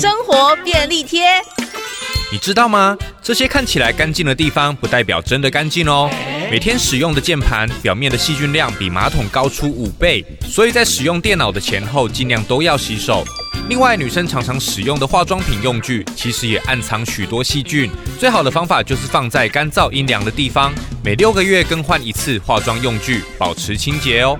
生活便利贴。你知道吗？这些看起来干净的地方不代表真的干净哦。每天使用的键盘表面的细菌量比马桶高出五倍所以在使用电脑的前后尽量都要洗手。另外女生常常使用的化妆品用具其实也暗藏许多细菌。最好的方法就是放在干燥阴凉的地方每六个月更换一次化妆用具保持清洁哦。